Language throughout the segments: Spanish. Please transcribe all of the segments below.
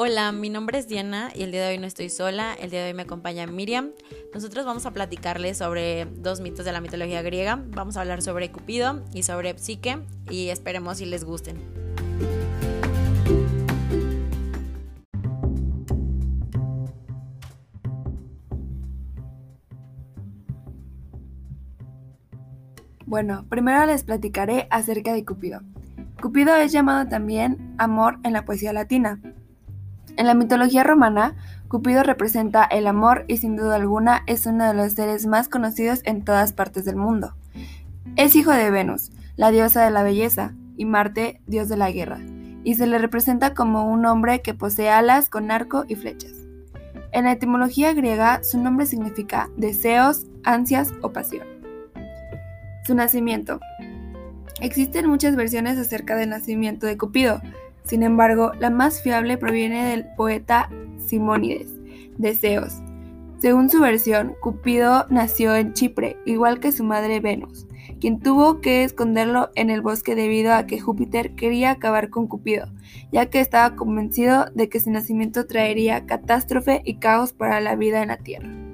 Hola, mi nombre es Diana y el día de hoy no estoy sola, el día de hoy me acompaña Miriam. Nosotros vamos a platicarles sobre dos mitos de la mitología griega, vamos a hablar sobre Cupido y sobre Psique y esperemos si les gusten. Bueno, primero les platicaré acerca de Cupido. Cupido es llamado también amor en la poesía latina. En la mitología romana, Cupido representa el amor y sin duda alguna es uno de los seres más conocidos en todas partes del mundo. Es hijo de Venus, la diosa de la belleza, y Marte, dios de la guerra, y se le representa como un hombre que posee alas con arco y flechas. En la etimología griega, su nombre significa deseos, ansias o pasión. Su nacimiento. Existen muchas versiones acerca del nacimiento de Cupido, sin embargo, la más fiable proviene del poeta Simónides, Deseos. Según su versión, Cupido nació en Chipre, igual que su madre Venus, quien tuvo que esconderlo en el bosque debido a que Júpiter quería acabar con Cupido, ya que estaba convencido de que su nacimiento traería catástrofe y caos para la vida en la Tierra.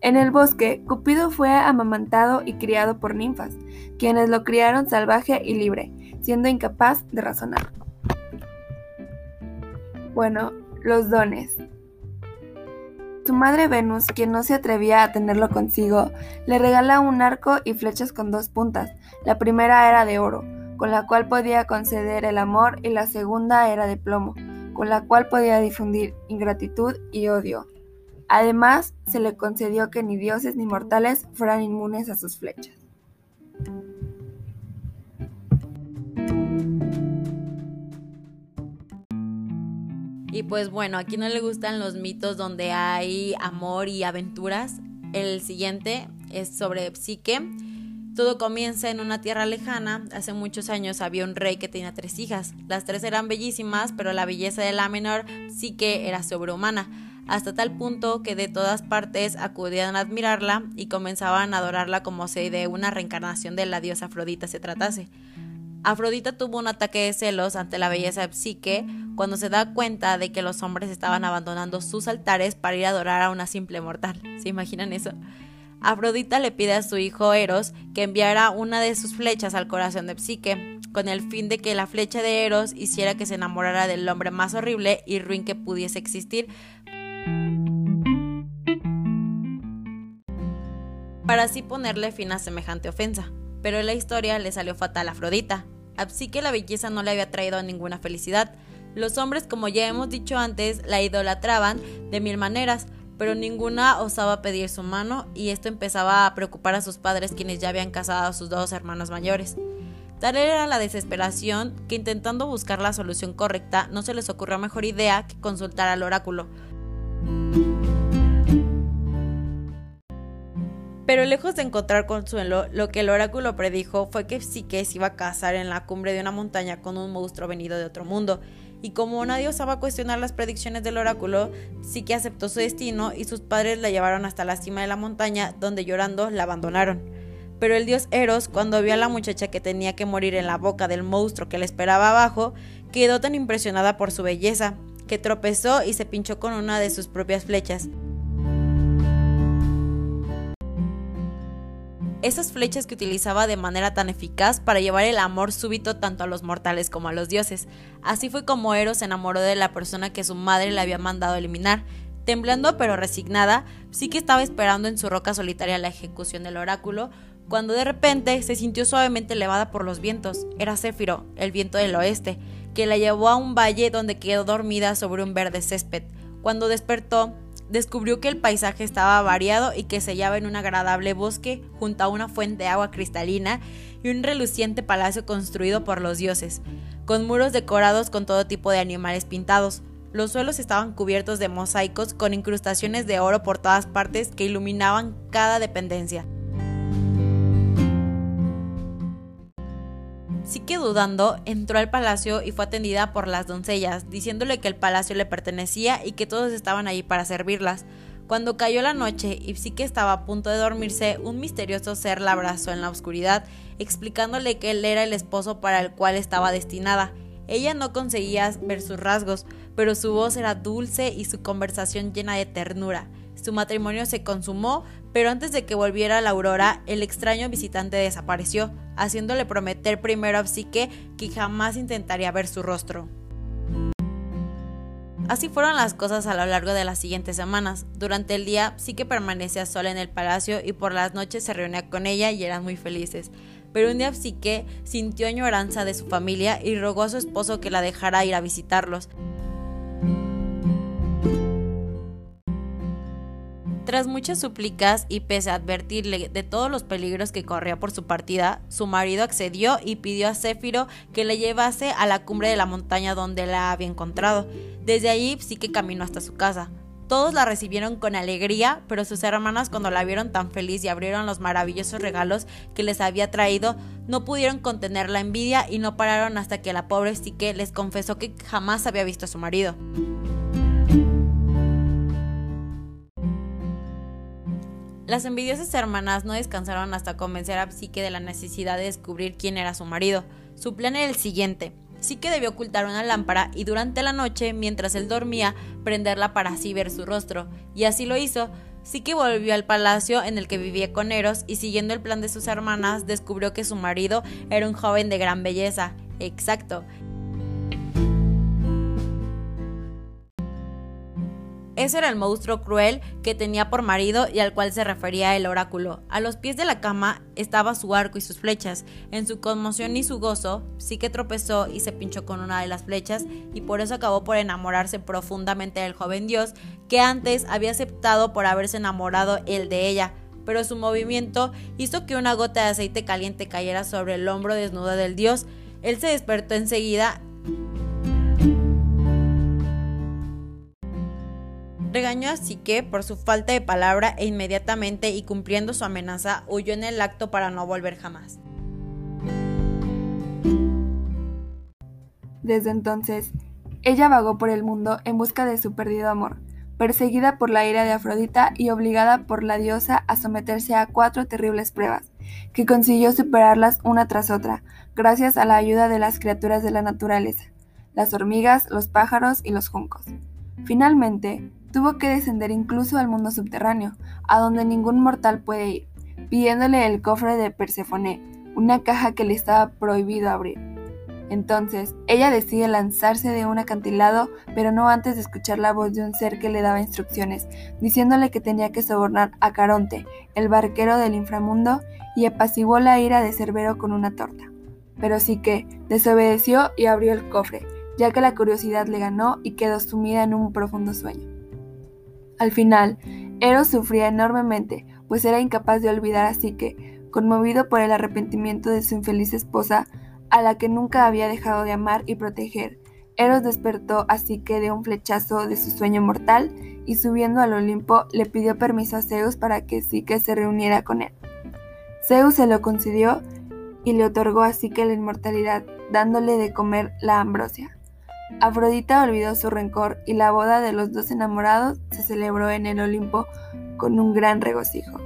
En el bosque, Cupido fue amamantado y criado por ninfas, quienes lo criaron salvaje y libre, siendo incapaz de razonar. Bueno, los dones. Su madre Venus, quien no se atrevía a tenerlo consigo, le regala un arco y flechas con dos puntas. La primera era de oro, con la cual podía conceder el amor, y la segunda era de plomo, con la cual podía difundir ingratitud y odio. Además, se le concedió que ni dioses ni mortales fueran inmunes a sus flechas. Y pues bueno, aquí no le gustan los mitos donde hay amor y aventuras. El siguiente es sobre Psique. Todo comienza en una tierra lejana. Hace muchos años había un rey que tenía tres hijas. Las tres eran bellísimas, pero la belleza de la menor, Psique, era sobrehumana, hasta tal punto que de todas partes acudían a admirarla y comenzaban a adorarla como si de una reencarnación de la diosa Afrodita se tratase. Afrodita tuvo un ataque de celos ante la belleza de Psique cuando se da cuenta de que los hombres estaban abandonando sus altares para ir a adorar a una simple mortal. ¿Se imaginan eso? Afrodita le pide a su hijo Eros que enviara una de sus flechas al corazón de Psique, con el fin de que la flecha de Eros hiciera que se enamorara del hombre más horrible y ruin que pudiese existir, para así ponerle fin a semejante ofensa pero la historia le salió fatal a Afrodita. A Psique la belleza no le había traído ninguna felicidad. Los hombres, como ya hemos dicho antes, la idolatraban de mil maneras, pero ninguna osaba pedir su mano y esto empezaba a preocupar a sus padres quienes ya habían casado a sus dos hermanos mayores. Tal era la desesperación que intentando buscar la solución correcta no se les ocurrió mejor idea que consultar al oráculo. Pero lejos de encontrar consuelo, lo que el oráculo predijo fue que Psique se iba a casar en la cumbre de una montaña con un monstruo venido de otro mundo. Y como nadie osaba cuestionar las predicciones del oráculo, Psique aceptó su destino y sus padres la llevaron hasta la cima de la montaña, donde llorando la abandonaron. Pero el dios Eros, cuando vio a la muchacha que tenía que morir en la boca del monstruo que le esperaba abajo, quedó tan impresionada por su belleza, que tropezó y se pinchó con una de sus propias flechas. Esas flechas que utilizaba de manera tan eficaz para llevar el amor súbito tanto a los mortales como a los dioses. Así fue como Eros se enamoró de la persona que su madre le había mandado eliminar. Temblando pero resignada, sí que estaba esperando en su roca solitaria la ejecución del oráculo, cuando de repente se sintió suavemente elevada por los vientos. Era Céfiro, el viento del oeste, que la llevó a un valle donde quedó dormida sobre un verde césped. Cuando despertó, descubrió que el paisaje estaba variado y que se hallaba en un agradable bosque junto a una fuente de agua cristalina y un reluciente palacio construido por los dioses, con muros decorados con todo tipo de animales pintados. Los suelos estaban cubiertos de mosaicos con incrustaciones de oro por todas partes que iluminaban cada dependencia. Entró al palacio y fue atendida por las doncellas, diciéndole que el palacio le pertenecía y que todos estaban allí para servirlas. Cuando cayó la noche y que estaba a punto de dormirse, un misterioso ser la abrazó en la oscuridad, explicándole que él era el esposo para el cual estaba destinada. Ella no conseguía ver sus rasgos, pero su voz era dulce y su conversación llena de ternura. Su matrimonio se consumó, pero antes de que volviera la aurora, el extraño visitante desapareció, haciéndole prometer primero a Psique que jamás intentaría ver su rostro. Así fueron las cosas a lo largo de las siguientes semanas. Durante el día sí que permanecía sola en el palacio y por las noches se reunía con ella y eran muy felices. Pero un día Psique sintió añoranza de su familia y rogó a su esposo que la dejara ir a visitarlos. Tras muchas súplicas y pese a advertirle de todos los peligros que corría por su partida, su marido accedió y pidió a Céfiro que le llevase a la cumbre de la montaña donde la había encontrado. Desde allí sí que caminó hasta su casa. Todos la recibieron con alegría, pero sus hermanas cuando la vieron tan feliz y abrieron los maravillosos regalos que les había traído, no pudieron contener la envidia y no pararon hasta que la pobre Psique les confesó que jamás había visto a su marido. Las envidiosas hermanas no descansaron hasta convencer a Psique de la necesidad de descubrir quién era su marido. Su plan era el siguiente. Psique debió ocultar una lámpara y durante la noche, mientras él dormía, prenderla para así ver su rostro. Y así lo hizo. Psique volvió al palacio en el que vivía con Eros y siguiendo el plan de sus hermanas descubrió que su marido era un joven de gran belleza. Exacto. Ese era el monstruo cruel que tenía por marido y al cual se refería el oráculo. A los pies de la cama estaba su arco y sus flechas. En su conmoción y su gozo, sí que tropezó y se pinchó con una de las flechas y por eso acabó por enamorarse profundamente del joven dios que antes había aceptado por haberse enamorado él de ella. Pero su movimiento hizo que una gota de aceite caliente cayera sobre el hombro desnudo del dios. Él se despertó enseguida Regañó a Sique por su falta de palabra e inmediatamente y cumpliendo su amenaza huyó en el acto para no volver jamás. Desde entonces, ella vagó por el mundo en busca de su perdido amor, perseguida por la ira de Afrodita y obligada por la diosa a someterse a cuatro terribles pruebas, que consiguió superarlas una tras otra, gracias a la ayuda de las criaturas de la naturaleza, las hormigas, los pájaros y los juncos. Finalmente, Tuvo que descender incluso al mundo subterráneo, a donde ningún mortal puede ir, pidiéndole el cofre de Perséfone, una caja que le estaba prohibido abrir. Entonces, ella decide lanzarse de un acantilado, pero no antes de escuchar la voz de un ser que le daba instrucciones, diciéndole que tenía que sobornar a Caronte, el barquero del inframundo, y apaciguó la ira de Cerbero con una torta. Pero sí que desobedeció y abrió el cofre, ya que la curiosidad le ganó y quedó sumida en un profundo sueño. Al final, Eros sufría enormemente, pues era incapaz de olvidar a Psique, conmovido por el arrepentimiento de su infeliz esposa, a la que nunca había dejado de amar y proteger. Eros despertó a Psique de un flechazo de su sueño mortal y subiendo al Olimpo le pidió permiso a Zeus para que Psique se reuniera con él. Zeus se lo concedió y le otorgó a Psique la inmortalidad, dándole de comer la ambrosia. Afrodita olvidó su rencor y la boda de los dos enamorados se celebró en el Olimpo con un gran regocijo.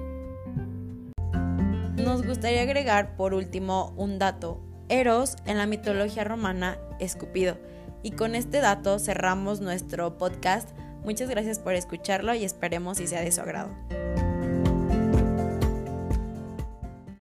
Nos gustaría agregar por último un dato. Eros en la mitología romana es Cupido. Y con este dato cerramos nuestro podcast. Muchas gracias por escucharlo y esperemos si sea de su agrado.